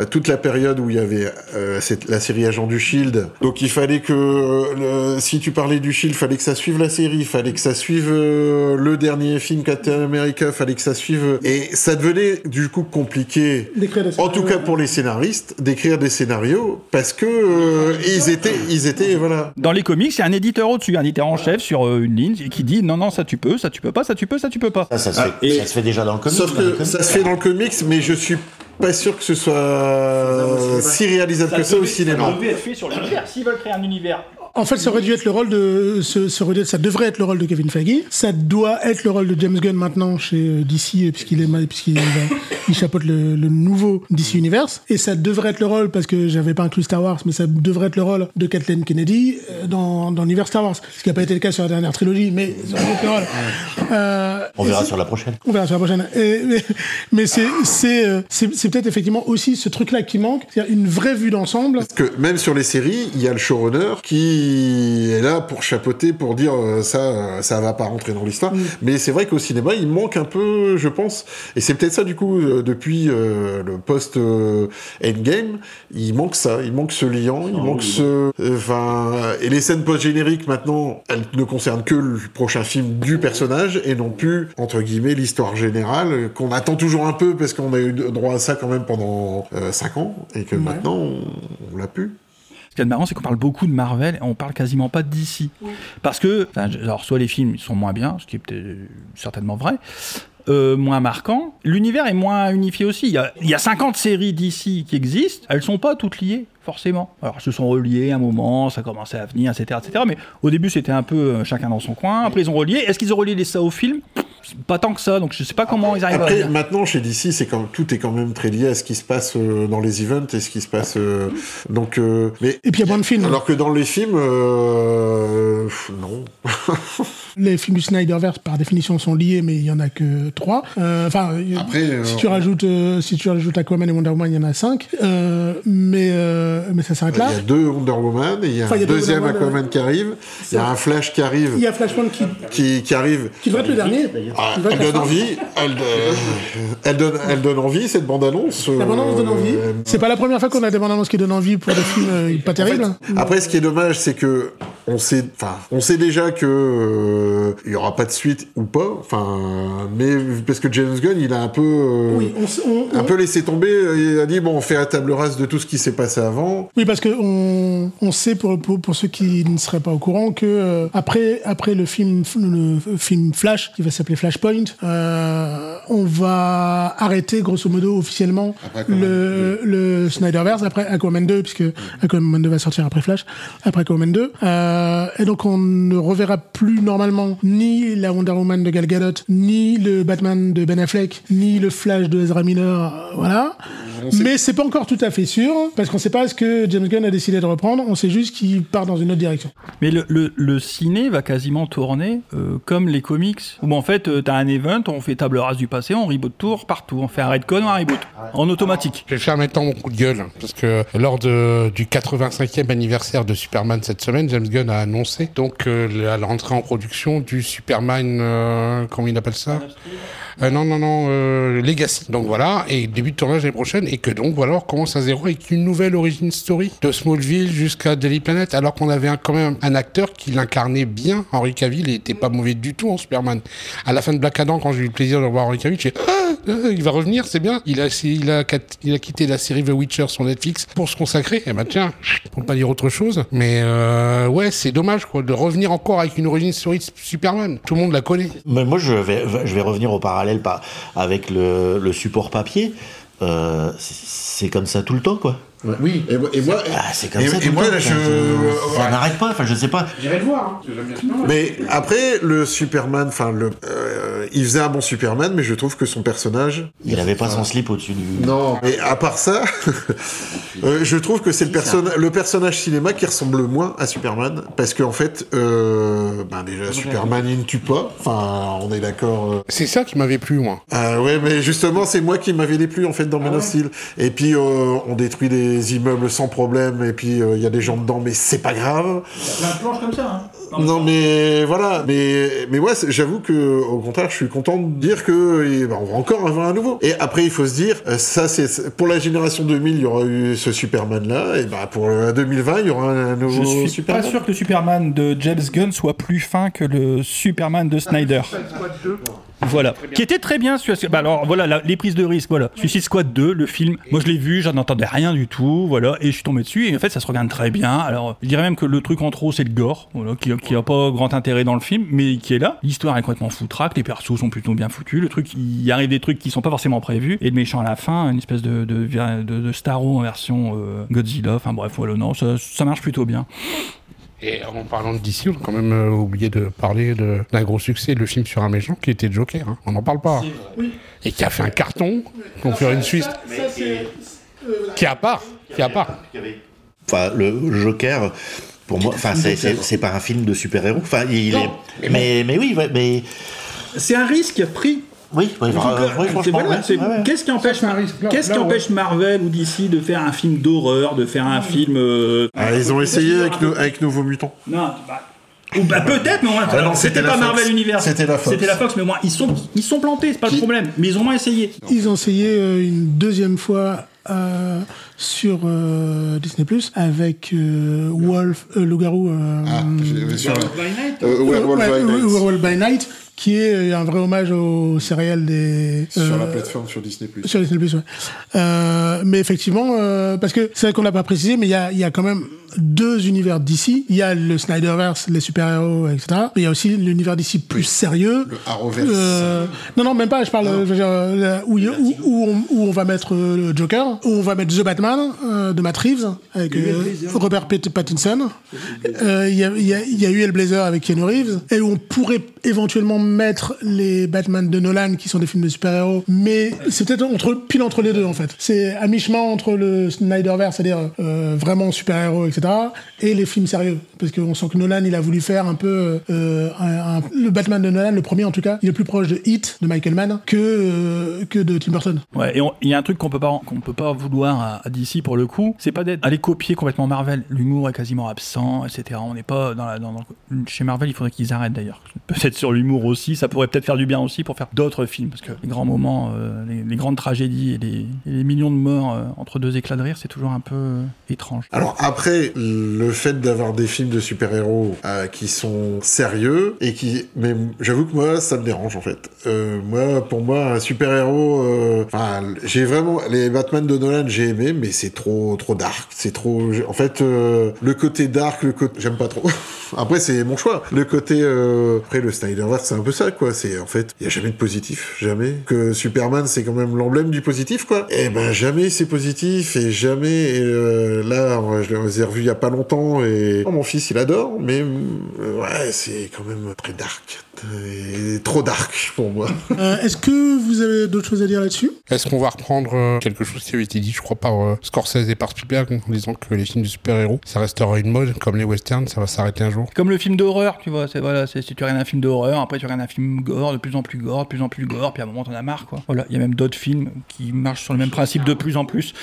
Euh, toute la période où il y avait euh, cette, la série Agent du Shield. Donc il fallait que, euh, le- si tu parlais du Shield, fallait que ça suive la série, fallait que ça suive euh, le dernier film Captain America, fallait que ça suive... Et ça devenait du coup compliqué, en tout cas pour les scénaristes, d'écrire des scénarios, parce que euh, ils étaient, ils étaient, voilà. Dans les comics, il y a un éditeur au-dessus, un éditeur en chef sur euh, une ligne qui dit non, non, ça tu peux, ça tu peux pas, ça tu peux, ça tu peux pas. Ça, ça, se, fait, et- ça se fait déjà dans le comics. Sauf que comics. ça se fait dans le comics, mais je suis pas sûr que ce soit si réalisable que ça au cinéma. être fait sur l'univers. S'ils veulent créer un univers En fait, ça aurait dû être le rôle de, ce, ça devrait être le rôle de Kevin Feige. Ça doit être le rôle de James Gunn maintenant chez euh, DC, euh, puisqu'il est, puisqu'il il chapeaute le, le nouveau DC Universe. Et ça devrait être le rôle, parce que j'avais pas inclus Star Wars, mais ça devrait être le rôle de Kathleen Kennedy euh, dans, dans l'univers Star Wars. Ce qui n'a pas été le cas sur la dernière trilogie, mais ça aurait été le rôle. Euh, On verra c'est- sur la prochaine. on verra sur la prochaine. Et- mais (laughs) mais c'est c'est c'est c'est peut-être effectivement aussi ce truc-là qui manque, c'est-à-dire une vraie vue d'ensemble. Parce que même sur les séries, il y a le showrunner qui est là pour chapeauter, pour dire euh, ça, euh, ça va pas rentrer dans l'histoire. Mais c'est vrai qu'au cinéma, il manque un peu, je pense. Et c'est peut-être ça du coup euh, depuis euh, le post euh, Endgame, il manque ça, il manque ce lien, il manque ce, enfin, et les scènes post génériques maintenant, elles ne concernent que le prochain film du personnage et non plus entre guillemets l'histoire générale euh, qu'on attend toujours un peu parce qu'on a eu droit à ça quand même pendant 5 ans et que maintenant on, on l'a pu. Ce qui est marrant, c'est qu'on parle beaucoup de Marvel et on parle quasiment pas de DC. Parce que, alors, soit les films sont moins bien, ce qui est peut-être certainement vrai, euh, moins marquant. L'univers est moins unifié aussi. Il y, a, il y a 50 séries d'ici qui existent, elles sont pas toutes liées, forcément. Alors, elles se sont reliées à un moment, ça commençait à venir, etc. etc. mais au début, c'était un peu euh, chacun dans son coin. Après, ils ont relié. Est-ce qu'ils ont relié les ça au film Pas tant que ça, donc je sais pas comment ils arrivent à Après, dire. maintenant, chez DC, c'est quand tout est quand même très lié à ce qui se passe euh, dans les events et ce qui se passe. euh, donc, euh, mais Et puis il y a moins de films. alors que dans les films, euh, pff, non. (laughs) Les films du Snyderverse, par définition, sont liés, mais il y en a que trois. Enfin, euh, Après, euh, si tu rajoutes, euh, si tu rajoutes Aquaman et Wonder Woman, il y en a cinq. Euh, mais euh, mais ça s'arrête Il là. y a deux Wonder Woman, il y a Enfin, il y un a deuxième Aquaman qui arrive, il y a un Flash qui arrive, Il y a Flashpoint qui, qui, qui arrive. qui devrait être le dernier. Ah, elle donne envie, elle, euh, (laughs) elle donne, elle donne envie cette bande annonce. La bande-annonce donne envie. Euh, C'est pas la première fois qu'on a des bandes annonces qui donnent envie pour des films euh, pas terribles. Après, ce qui est dommage, c'est que on sait, enfin, on sait déjà que euh, il y aura pas de suite ou pas. Enfin, mais parce que James Gunn, il a un peu, euh, Oui, on, s- on- un on- peu laissé tomber. Il a dit bon, on fait la table rase de tout ce qui s'est passé avant. Oui, parce que on, on sait pour, pour, pour ceux qui ne seraient pas au courant que euh, après après le film le film Flash qui va s'appeler Flashpoint, euh, on va arrêter grosso modo officiellement le, le Snyderverse après Aquaman 2 puisque Aquaman 2 va sortir après Flash après Aquaman 2 euh, et donc on ne reverra plus normalement ni la Wonder Woman de Gal Gadot ni le Batman de Ben Affleck ni le Flash de Ezra Miller euh, voilà. Mais c'est pas encore tout à fait sûr, parce qu'on sait pas ce que James Gunn a décidé de reprendre, on sait juste qu'il part dans une autre direction. Mais le, le, le ciné va quasiment tourner euh, comme les comics, où en fait t'as un event, on fait table rase du passé, on reboot tour partout. On fait un redcon, un reboot. En automatique. Je vais faire maintenant mon coup de gueule, parce que lors de, du 85e anniversaire de Superman cette semaine, James Gunn a annoncé donc euh, la la rentrée en production du Superman, euh, comment il appelle ça? Euh, Non, non, non, euh, Legacy. Donc voilà, et début de tournage l'année prochaine, et que donc voilà, on recommence à zéro avec une nouvelle origin story de Smallville jusqu'à Daily Planet, alors qu'on avait un- quand même un acteur qui l'incarnait bien, Henry Cavill, et était pas mauvais du tout en Superman. À la fin de Black Adam, quand j'ai eu le plaisir de revoir Henry Cavill, j'ai ah, euh, il va revenir, c'est bien. Il a, il, a, il a quitté la série The Witcher sur Netflix pour se consacrer. Eh ben tiens, pour pas dire autre chose. Mais euh, ouais, c'est dommage quoi, de revenir encore avec une origin story de Superman. Tout le monde la connaît. Mais moi, je vais, je vais revenir au parallèle par, avec le, support papier. Euh, c'est comme ça tout le temps, quoi. Oui, et, moi- et moi, Ah, c'est comme et, ça. et moi temps, là, quoi. je. Ça n'arrête pas. Enfin, je sais pas. J'irai le voir. Mais après, le Superman, enfin, le, euh, il faisait un bon Superman, mais je trouve que son personnage. Il avait pas son slip au-dessus du. Non, mais à part ça, (laughs) euh, je trouve que c'est le, perso- le personnage cinéma qui ressemble le moins à Superman, parce qu'en fait, euh, ben déjà, Superman, il ne tue pas. Enfin, on est d'accord. euh. C'est ça qui m'avait plu, moi. Ah ouais, mais justement, c'est moi qui m'avais déplu en fait dans Man of Steel. Et puis, euh, on détruit des immeubles sans problème, et puis euh, il y a des gens dedans, mais c'est pas grave. Non mais voilà, mais mais j'avoue que au contraire je suis content de dire que eh ben, on va encore avoir un nouveau. Et après il faut se dire euh, ça c'est pour la génération 2000 il y aura eu ce Superman là et ben pour la 2020 il y aura un nouveau Je suis Superman. pas sûr que le Superman de James Gunn soit plus fin que le Superman de Snyder. Voilà. Qui était très bien. Suicide- Bah alors voilà la- les prises de risque. Voilà. Suicide Squad 2, le film. Moi je l'ai vu, j'en entendais rien du tout. Voilà. Et je suis tombé dessus. Et en fait ça se regarde très bien. Alors je dirais même que le truc en trop c'est le gore. Voilà. Qui, qui a pas grand intérêt dans le film, mais qui est là. L'histoire est complètement foutraque. Les persos sont plutôt bien foutus. Le truc, il arrive des trucs qui sont pas forcément prévus. Et le méchant à la fin, une espèce de de, de, de Starro en version euh, Godzilla. Enfin bref voilà. Non, ça, ça marche plutôt bien. Et en parlant de DC, on a quand même euh, oublié de parler de- d'un gros succès, le film sur un méchant qui était Joker. hein. On n'en parle pas. Et qui a fait un carton, qu'on fait une Suisse. Qui est à part. Qui est à part. Enfin, le Joker, pour moi, enfin, c'est- pas un film de super-héros. Enfin, il est. Mais, mais oui, mais. C'est un risque pris. Oui, euh, voilà, ouais, ouais. Qu'est-ce qui empêche, qu'est-ce ouais. Marvel ou DC de faire un film d'horreur, de faire un film euh, Ah, ils ont essayé avec, no- avec Nouveaux Mutants. Non, bah, ou bah peut-être, mais au moins, Ah non, c'était pas Marvel. Universe. C'était la Fox. C'était la Fox, mais moins ils sont ils sont plantés, c'est pas le problème. Mais ils ont moins essayé. Ils ont essayé euh, une deuxième fois euh, sur euh, Disney Plus avec euh, Wolf, euh, Loup-garou. euh, Ah, sur- Night. euh, Werewolf by Night. Qui est euh, un vrai hommage au céréales des. Sur la euh, plateforme sur Disney+. Sur Disney+, ouais. Euh, mais effectivement, euh, parce que c'est vrai qu'on l'a pas précisé, mais il y a, il y a quand même deux univers d'ici. Il y a le Snyderverse, les super-héros, etc. Mais il y a aussi l'univers d'ici plus sérieux. Le Arrowverse. Euh, non, non, même pas. Je parle je veux dire, euh, où, où, où on, où on va mettre euh, le Joker, où on va mettre The Batman euh, de Matt Reeves avec euh, Robert Pat- Pattinson. Euh, Il y, a, il y a- il y a eu Hellblazer avec Keanu Reeves, et où on pourrait éventuellement mettre les Batman de Nolan, qui sont des films de super-héros, mais c'est peut-être pile entre les deux en fait. C'est à mi-chemin entre le Snyderverse, c'est-à-dire euh, vraiment super-héros, etc., et les films sérieux, parce qu'on sent que Nolan, il a voulu faire un peu euh, le Batman de Nolan, le premier en tout cas, il est plus proche de Hit de Michael Mann que euh, que de Tim Burton. Ouais, et il y a un truc qu'on peut pas peut pas vouloir à, à pour le coup, c'est pas d'être aller copier complètement Marvel. L'humour est quasiment absent, etc. On n'est pas dans la chez Marvel, il faudrait qu'ils arrêtent d'ailleurs. Peut-être sur l'humour aussi, ça pourrait peut-être faire du bien aussi pour faire d'autres films parce que les grands moments, euh, les, grandes tragédies et les, millions de morts euh, entre deux éclats de rire, c'est toujours un peu euh, étrange. Alors après, le fait d'avoir des films de super-héros qui sont sérieux et qui, mais j'avoue que moi, ça me dérange en fait. Moi, pour moi, un super-héros, enfin, j'ai vraiment les Batman de Nolan, j'ai aimé, mais c'est trop, trop dark. C'est trop. En fait, le côté dark, le côté, j'aime pas trop. (laughs) après, c'est mon choix. Le côté, après, le Snyderverse, c'est peu ça, quoi. C'est en fait, il y a jamais de positif, jamais. Que Superman, c'est quand même l'emblème du positif, quoi. Et ben jamais c'est positif et jamais. et, euh, là, je les ai revus il y a pas longtemps et oh, mon fils, il adore, mais euh, ouais, c'est quand même très dark. Est trop dark pour moi. Euh, Est-ce que vous avez d'autres choses à dire là-dessus? Est-ce qu'on va reprendre euh, quelque chose qui avait été dit, je crois, par euh, Scorsese et par Spielberg en disant que les films de super-héros, ça restera une mode, comme les westerns, ça va s'arrêter un jour? Comme le film d'horreur, tu vois, c'est voilà, c'est si tu regardes un film d'horreur, après tu regardes un film gore, de plus en plus gore, de plus en plus gore, puis à un moment t'en as marre, quoi. Voilà, il y a même d'autres films qui marchent sur le même principe de plus en plus,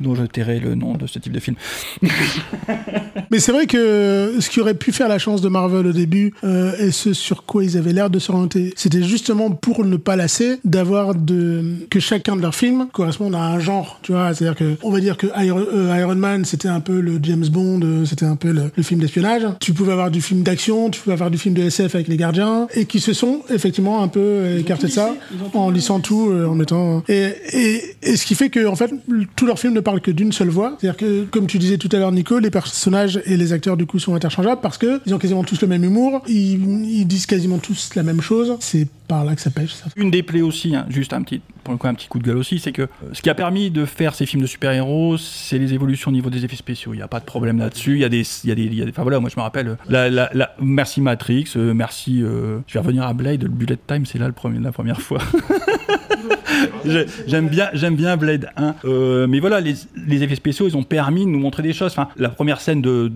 dont je tairai le nom de ce type de film. (laughs) Mais c'est vrai que ce qui aurait pu faire la chance de Marvel au début, euh, et ce sur quoi ils avaient l'air de s'orienter, c'était justement pour ne pas lasser d'avoir de que chacun de leurs films corresponde à un genre, tu vois. C'est-à-dire que on va dire que Iron, euh, Iron Man c'était un peu le James Bond, euh, c'était un peu le, le film d'espionnage. Tu pouvais avoir du film d'action, tu pouvais avoir du film de SF avec les Gardiens, et qui se sont effectivement un peu écartés de ça en lissant tout, euh, en mettant et, et, et ce qui fait que en fait tous leurs films ne parlent que d'une seule voix. C'est-à-dire que comme tu disais tout à l'heure, Nico, les personnages et les acteurs du coup sont interchangeables parce que ils ont quasiment tous le même humour, ils, ils disent quasiment tous la même chose. C'est par là que ça pêche. Une des plaies aussi, hein, juste un petit, pour le coup, un petit coup de gueule aussi, c'est que ce qui a permis de faire ces films de super-héros, c'est les évolutions au niveau des effets spéciaux. Il n'y a pas de problème là-dessus. Il y a des, enfin voilà, moi je me rappelle, merci Matrix, euh, merci, euh, je vais revenir à Blade, le Bullet Time, c'est là le premier, la première fois. (laughs) J'ai- J'aime bien, j'aime bien Blade 1. Euh, mais voilà, les, les effets spéciaux, ils ont permis de nous montrer des choses. Enfin, la première scène de,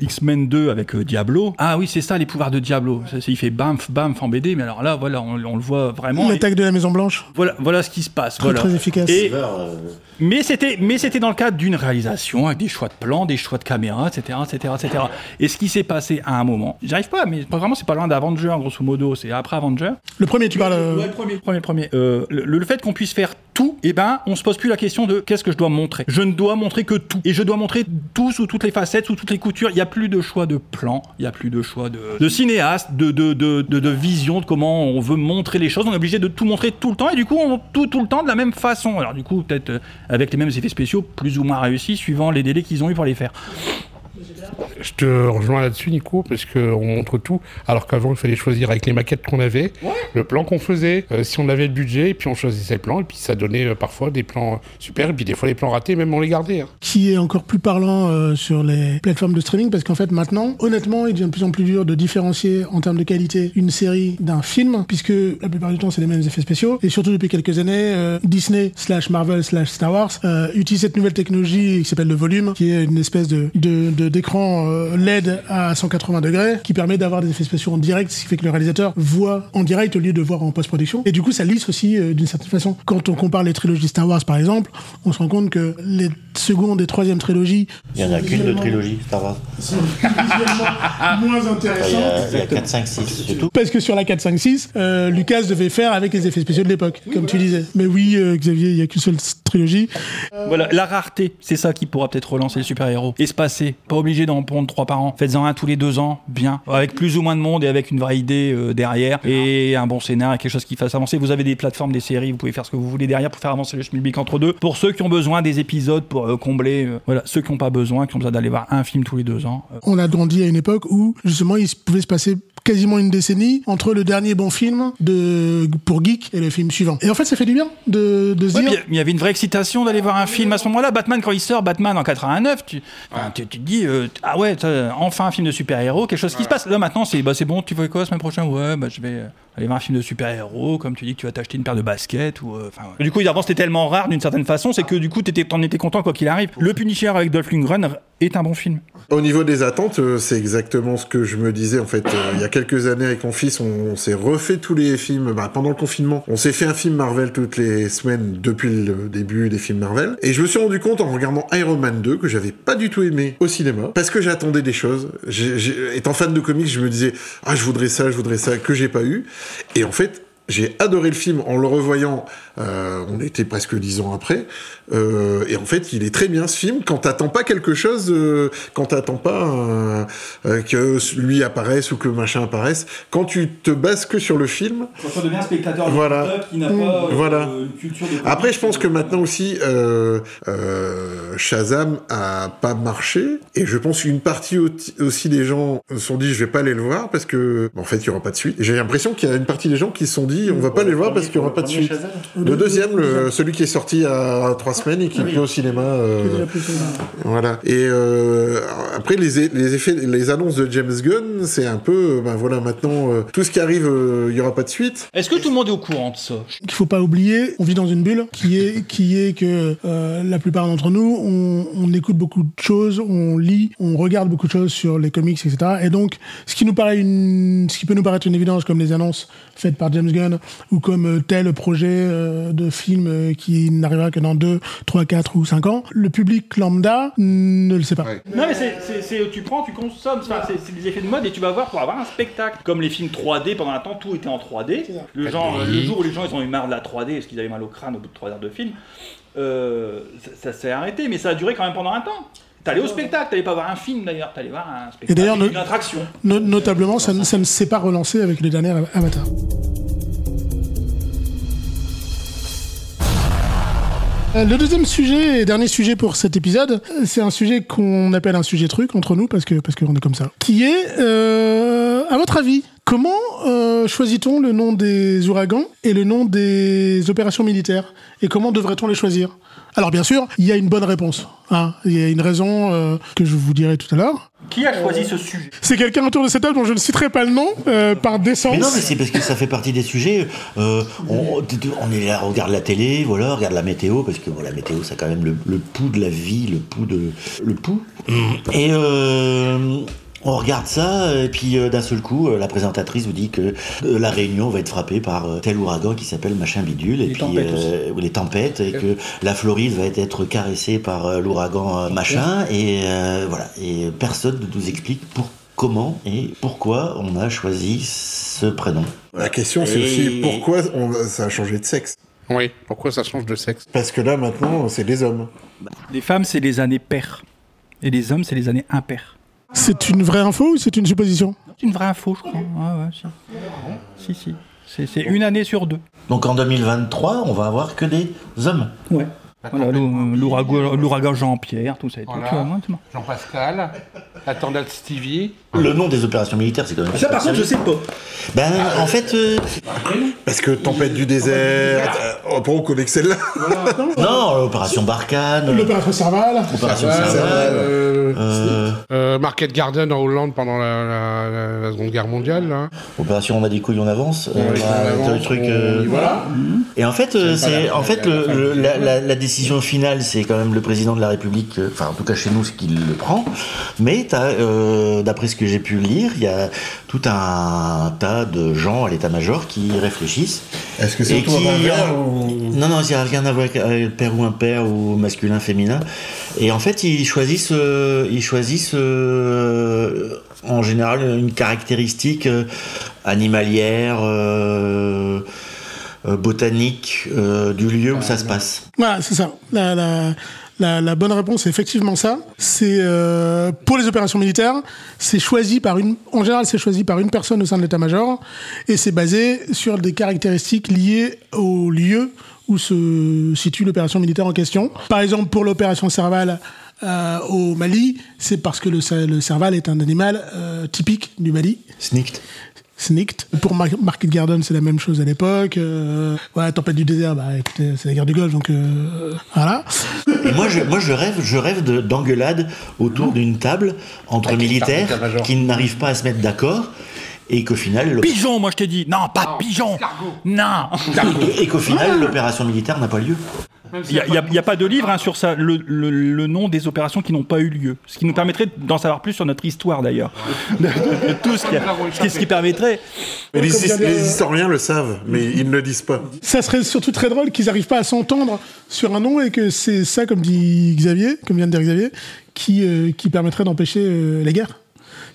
X-Men 2 avec Diablo. Ah oui, c'est ça, les pouvoirs de Diablo. Il fait bamf, bamf en BD, mais alors là, voilà, on, on le voit vraiment. Et L'attaque de la Maison Blanche, voilà, voilà ce qui se passe. très voilà. très efficace. Et- mais c'était, mais c'était dans le cadre d'une réalisation avec des choix de plans, des choix de caméra, etc., etc., etc. Et ce qui s'est passé à un moment, j'arrive pas, mais vraiment c'est pas loin d'Avenger, grosso modo, c'est après Avenger. Le premier, tu parles. euh, Ouais, le premier, premier, premier. Euh, le, le fait qu'on puisse faire tout, et ben, on se pose plus la question de qu'est-ce que je dois montrer. Je ne dois montrer que tout, et je dois montrer tout sous toutes les facettes, sous toutes les coutures. Il n'y a plus de choix de plan, il n'y a plus de choix de, cinéaste, de, de, de vision, de comment on veut montrer les choses. On est obligé de tout montrer tout le temps, et du coup, on tout tout le temps de la même façon. Alors du coup, peut-être euh, avec les mêmes effets spéciaux, plus ou moins réussis, suivant les délais qu'ils ont eu pour les faire. Je te rejoins là-dessus, Nico, parce qu'on montre tout, alors qu'avant, il fallait choisir avec les maquettes qu'on avait, le plan qu'on faisait, euh, si on avait le budget, et puis on choisissait le plan, et puis ça donnait euh, parfois des plans super, et puis des fois les plans ratés, même on les gardait. hein. qui est encore plus parlant euh, sur les plateformes de streaming parce qu'en fait maintenant, honnêtement, il devient de plus en plus dur de différencier en termes de qualité une série d'un film puisque la plupart du temps c'est les mêmes effets spéciaux et surtout depuis quelques années, euh, Disney slash Marvel slash Star Wars euh, utilise cette nouvelle technologie qui s'appelle le volume, qui est une espèce de de- de- d'écran euh, LED à 180 degrés qui permet d'avoir des effets spéciaux en direct, ce qui fait que le réalisateur voit en direct au lieu de voir en post-production et du coup ça lisse aussi euh, d'une certaine façon. Quand on compare les trilogies Star Wars par exemple, on se rend compte que les seconde et troisième trilogie Il n'y en a qu'une de trilogie, Star Wars. sont visuellement moins Enfin, Il y a, a 4, 5, 6, c'est tout. Parce que sur la 4, 5, 6, euh, Lucas devait faire avec les effets spéciaux de l'époque, comme tu disais. Mais oui, euh, Xavier, il n'y a qu'une seule trilogie. Voilà, la rareté, c'est ça qui pourra peut-être relancer le super-héros. Espacer, pas obligé d'en pondre trois par an. Faites-en un tous les deux ans, bien. Avec plus ou moins de monde et avec une vraie idée euh, derrière. Et un bon scénar et quelque chose qui fasse avancer. Vous avez des plateformes, des séries, vous pouvez faire ce que vous voulez derrière pour faire avancer le schmilblick entre deux. Pour ceux qui ont besoin des épisodes pour euh, combler, euh, voilà, ceux qui n'ont pas besoin, qui ont besoin d'aller voir un film tous les deux ans. euh, On a grandi à une époque où, justement, il pouvait se passer quasiment une décennie entre le dernier bon film de, pour Geek et le film suivant. Et en fait, ça fait du bien de, de se Ouais, dire... mais il y avait une vraie excitation d'aller voir un film à ce moment-là. Batman, quand il sort, Batman en 89, tu, enfin, tu, tu te dis, euh, ah ouais, enfin un film de super-héros, quelque chose qui se passe. Là maintenant, c'est bah, c'est bon, tu fais quoi la semaine prochaine? Ouais, bah, je vais euh, aller voir un film de super-héros, comme tu dis que tu vas t'acheter une paire de baskets. Ou, euh, ouais. Du coup, avant, c'était tellement rare d'une certaine façon, c'est que du coup, t'étais- t'en étais content quoi qu'il arrive. Le Punisher avec Dolph Lundgren est un bon film. Au niveau des attentes, euh, c'est exactement ce que je me disais en fait. Euh, il y a quelques années avec mon fils, on, s'est refait tous les films bah, pendant le confinement. On s'est fait un film Marvel toutes les semaines depuis le début des films Marvel. Et je me suis rendu compte en regardant Iron Man 2 que j'avais pas du tout aimé au cinéma parce que j'attendais des choses. Étant fan de comics, je me disais ah je voudrais ça, je voudrais ça que j'ai pas eu. Et en fait. J'ai adoré le film en le revoyant. Euh, on était presque dix ans après, euh, et en fait, il est très bien ce film. Quand t'attends pas quelque chose, euh, quand t'attends pas euh, euh, que lui apparaisse ou que machin apparaisse, quand tu te bases que sur le film, Quand on devient un spectateur Voilà. qui n'a pas euh, Voilà. une culture de après, je pense que maintenant aussi, euh, euh, Shazam a pas marché, et je pense qu'une partie au- aussi des gens se sont dit, je vais pas aller le voir parce que, en fait, il y aura pas de suite. J'ai l'impression qu'il y a une partie des gens qui se sont dit, on va pas aller le voir parce qu'il y aura pas de suite. Le deuxième, le- celui qui est sorti il y a trois semaines et qui est plus au cinéma. euh, plus voilà. Et euh, après, les, les effets, les annonces de James Gunn, c'est un peu, euh, ben voilà, maintenant, euh, tout ce qui arrive, euh, il n'y aura pas de suite. Est-ce que tout le monde est au courant de ça? Qu'il faut pas oublier, on vit dans une bulle qui est qui est que euh, la plupart d'entre nous, on, on écoute beaucoup de choses, on lit, on regarde beaucoup de choses sur les comics, etc. Et donc, ce qui nous paraît une, ce qui peut nous paraître une évidence, comme les annonces faites par James Gunn ou comme tel projet euh, de film euh, qui n'arrivera que dans 2, 3, 4 ou 5 ans, le public lambda ne le sait pas. Non, mais c'est, c'est- c'est- tu prends, tu consommes, Enfin, c'est, c'est des effets de mode et tu vas voir pour avoir un spectacle. Comme les films 3D, pendant un temps, tout était en 3D. Le, genre, le jour où les gens ils ont eu marre de la 3D parce qu'ils avaient mal au crâne au bout de 3 heures de film, euh, ça, ça s'est arrêté, mais ça a duré quand même pendant un temps. T'allais au spectacle, t'allais pas voir un film d'ailleurs, t'allais voir un spectacle, Et une no- attraction. no- notablement, ça, ne- ça ne s'est pas relancé avec le dernier Avatar. Le deuxième sujet et dernier sujet pour cet épisode, euh, c'est un sujet qu'on appelle un sujet truc entre nous parce que parce qu'on est comme ça. Qui est, euh, à votre avis, comment euh, choisit-on le nom des ouragans et le nom des opérations militaires? Et comment devrait-on les choisir? Alors bien sûr, il y a une bonne réponse. hein. Il y a une raison euh, que je vous dirai tout à l'heure. Qui a choisi ce sujet? C'est quelqu'un autour de cette table dont je ne citerai pas le nom euh, par décence. Mais non, mais c'est parce que ça fait partie des sujets. euh, on, on est là, on regarde la télé, voilà, on regarde la météo, parce que bon, la météo, c'est quand même le, le pouls de la vie, le pouls de. Le pouls. Et euh, on regarde ça, et puis euh, d'un seul coup, euh, la présentatrice vous dit que euh, la Réunion va être frappée par euh, tel ouragan qui s'appelle machin bidule, et Les puis tempêtes euh, ou les tempêtes, et que la Floride va être caressée par euh, l'ouragan euh, machin, et euh, voilà. Et personne ne nous explique pour comment et pourquoi on a choisi ce prénom. La question, c'est Et- aussi pourquoi on, ça a changé de sexe? Oui, pourquoi ça change de sexe? Parce que là, maintenant, c'est des hommes. Les femmes, c'est les années paires. Et les hommes, c'est les années impaires. C'est une vraie info ou c'est une supposition C'est une vraie info, je crois. Ah ouais, si. Si, si. C'est, c'est une année sur deux. Donc en 2023, on va avoir que des hommes. Ouais. Voilà, l'ou- l'ouragan, Jean-Pierre, tout ça et tout. Voilà. Vois. Jean-Pascal, la tornade Stevie. Le nom des opérations militaires, c'est quand même. Ça, par contre, je sais pas. Ben, en fait, euh, Parce que tempête du désert. euh, on connaît que celle-là. (laughs) non, l'opération Barkhane, L'opération Serval. l'opération Ouais, Serval, euh, euh, euh, Market Garden en Hollande pendant la, la- la- la Seconde Guerre mondiale. Là. opération On a des couilles, on avance. euh, le truc. euh, va. Et en fait, C'est en fait la- décision finale, c'est quand même le président de la République. euh, Enfin, en tout cas chez nous, ce qu'il le prend. Mais euh, d'après ce que j'ai pu lire, il y a tout un tas de gens à l'état-major qui réfléchissent. Est-ce que c'est tout qui- un ou... Non, non, il n'y a rien à voir avec euh, père ou impair ou masculin, féminin. Et en fait, ils choisissent, euh, ils choisissent euh, en général une caractéristique animalière, botanique euh, du lieu où ça se passe. Voilà, c'est ça. La, la, la, la bonne réponse est effectivement ça. C'est euh, pour les opérations militaires, c'est choisi par une. En général, c'est choisi par une personne au sein de l'état-major, et c'est basé sur des caractéristiques liées au lieu où se situe l'opération militaire en question. Par exemple, pour l'opération Serval. euh, au Mali, c'est parce que le, le cerval est un animal euh, typique du Mali. Snicked. Snicked. Pour Mar- Market Garden, c'est la même chose à l'époque. Euh, ouais, Tempête du désert, bah écoutez, c'est la guerre du Golfe, donc euh, voilà. Et moi, je, moi, je rêve, je rêve de- d'engueulades autour d'une table entre Avec militaires qui n'arrivent pas à se mettre d'accord et qu'au final, Pigeon, moi je t'ai dit. Non, pas pigeon. Non. et, et qu'au final, l'opération militaire n'a pas lieu. Il n'y a, pas de livre hein, sur ça, le, le- le nom des opérations qui n'ont pas eu lieu. Ce qui nous permettrait d'en savoir plus sur notre histoire d'ailleurs. (laughs) De, de- de tout ce qui, ce permettrait. Mais les, historiens le savent, mais ils ne le disent pas. Ça serait surtout très drôle qu'ils n'arrivent pas à s'entendre sur un nom et que c'est ça, comme dit Xavier, comme vient de dire Xavier, qui, euh, qui permettrait d'empêcher euh, les guerres.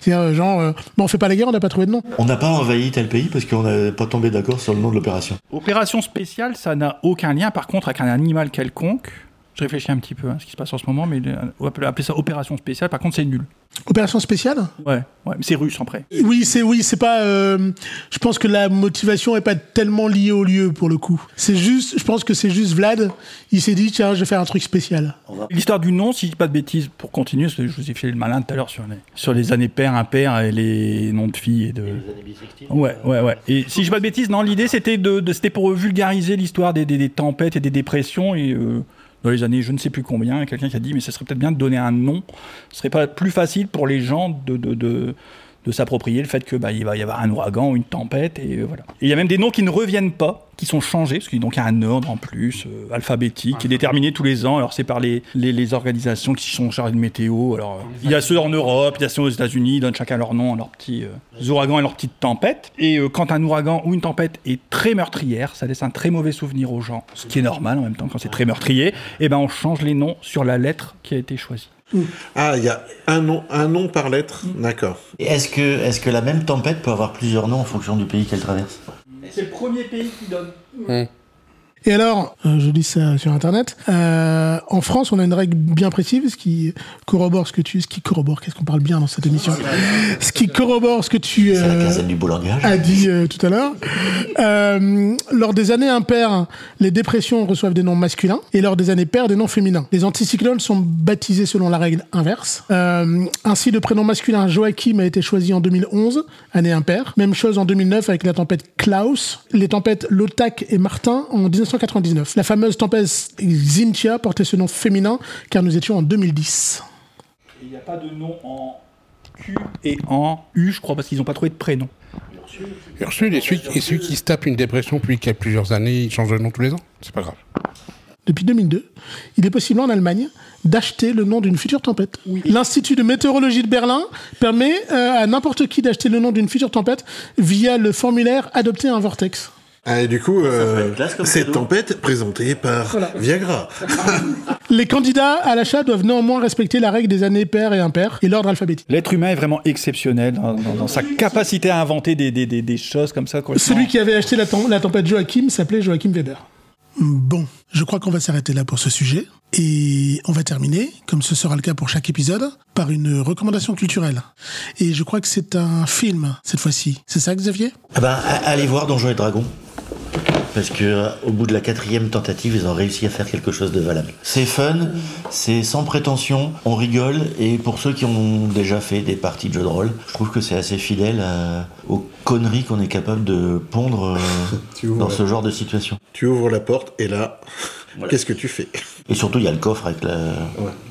C'est-à-dire, euh, genre, euh, bon, on fait pas la guerre, on n'a pas trouvé de nom. On n'a pas envahi tel pays parce qu'on n'a pas tombé d'accord sur le nom de l'opération. Opération spéciale, ça n'a aucun lien par contre avec un animal quelconque. Je réfléchis un petit peu à ce qui se passe en ce moment, mais on va appeler ça opération spéciale. Par contre, c'est nul. Opération spéciale? Ouais, ouais, mais c'est russe après. Oui, c'est oui, c'est pas. euh, je pense que la motivation est pas tellement liée au lieu pour le coup. C'est juste, je pense que c'est juste Vlad. Il s'est dit tiens, je vais faire un truc spécial. L'histoire du nom, si je dis pas de bêtises, pour continuer, parce que je vous ai fait le malin tout à l'heure sur les, sur les années pères, impair et les noms de filles et de. Ouais, ouais, ouais. Et si je dis pas de bêtises, non, l'idée c'était de, de- c'était pour vulgariser l'histoire des, des- des tempêtes et des dépressions et. euh, dans les années, je ne sais plus combien, quelqu'un qui a dit, mais ce serait peut-être bien de donner un nom. Ce serait pas plus facile pour les gens de, de, de, de s'approprier le fait que bah, il va y avoir un ouragan ou une tempête et euh, voilà. Il y a même des noms qui ne reviennent pas, qui sont changés parce qu'il y a un ordre en plus euh, alphabétique qui est déterminé tous les ans. Alors c'est par les, les, organisations qui sont chargées de météo. Alors il y a ceux en Europe, il y a ceux aux États-Unis, ils donnent chacun leur nom, leurs petits euh, ouragans et leurs petites tempêtes. Et quand un ouragan ou une tempête est très meurtrière, ça laisse un très mauvais souvenir aux gens, ce qui est normal en même temps quand c'est très meurtrier. Et ben on change les noms sur la lettre qui a été choisie. Ah, il y a un nom, un nom par lettre. D'accord. Est-ce que, est que la même tempête peut avoir plusieurs noms en fonction du pays qu'elle traverse? C'est le premier pays qui donne. Et alors, euh, je lis ça sur internet. euh, en France, on a une règle bien précise qui corrobore ce que tu, ce qui corrobore. Qu'est-ce qu'on parle bien dans cette émission Ce qui corrobore ce que tu euh, du as dit euh, tout à l'heure. Euh, lors des années impaires, les dépressions reçoivent des noms masculins et lors des années paires, des noms féminins. Les anticyclones sont baptisés selon la règle inverse. Ainsi, le prénom masculin Joachim a été choisi en 2011, année impaire. Même chose en 2009 avec la tempête Klaus, les tempêtes Lotak et Martin en 1999. La fameuse tempête Xintia portait ce nom féminin car nous étions en 2010. Il n'y a pas de nom en Q. Et en U, je crois, parce qu'ils n'ont pas trouvé de prénom. Ursule est celui, est celui qui se tape une dépression depuis qu'il y a plusieurs années, il change de nom tous les ans. C'est pas grave. Depuis 2002, il est possible en Allemagne d'acheter le nom d'une future tempête. L'Institut de météorologie de Berlin permet euh, à n'importe qui d'acheter le nom d'une future tempête via le formulaire Adopter un vortex. Ah, et du coup, euh, cette cadeau. tempête présentée par Viagra. (laughs) Les candidats à l'achat doivent néanmoins respecter la règle des années paires et impaires et l'ordre alphabétique. L'être humain est vraiment exceptionnel dans, dans- dans sa capacité à inventer des, des- des- des choses comme ça. Celui qui avait acheté la, tem- la tempête Joachim s'appelait Joachim Weber. Bon, je crois qu'on va s'arrêter là pour ce sujet. Et on va terminer, comme ce sera le cas pour chaque épisode, par une recommandation culturelle. Et je crois que c'est un film, cette fois-ci. C'est ça, Xavier? Ah ben, allez voir Donjons et Dragons. Parce que euh, au bout de la quatrième tentative, ils ont réussi à faire quelque chose de valable. C'est fun, c'est sans prétention, on rigole, et pour ceux qui ont déjà fait des parties de jeux de rôle, je trouve que c'est assez fidèle à- aux conneries qu'on est capable de pondre euh, (laughs) dans ce genre de situation. Tu ouvres la porte et là, qu'est-ce que tu fais? Et surtout, il y a le coffre avec la,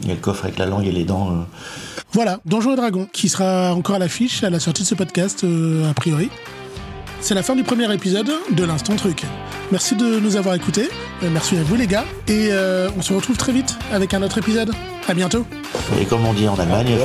il y a le coffre avec la langue et les dents. euh. Voilà, Donjons et Dragons, qui sera encore à l'affiche à la sortie de ce podcast, euh, a priori. C'est la fin du premier épisode de l'Instant Truc. Merci de nous avoir écoutés, euh, merci à vous les gars, et euh, on se retrouve très vite avec un autre épisode. À bientôt Et comme on dit en Allemagne.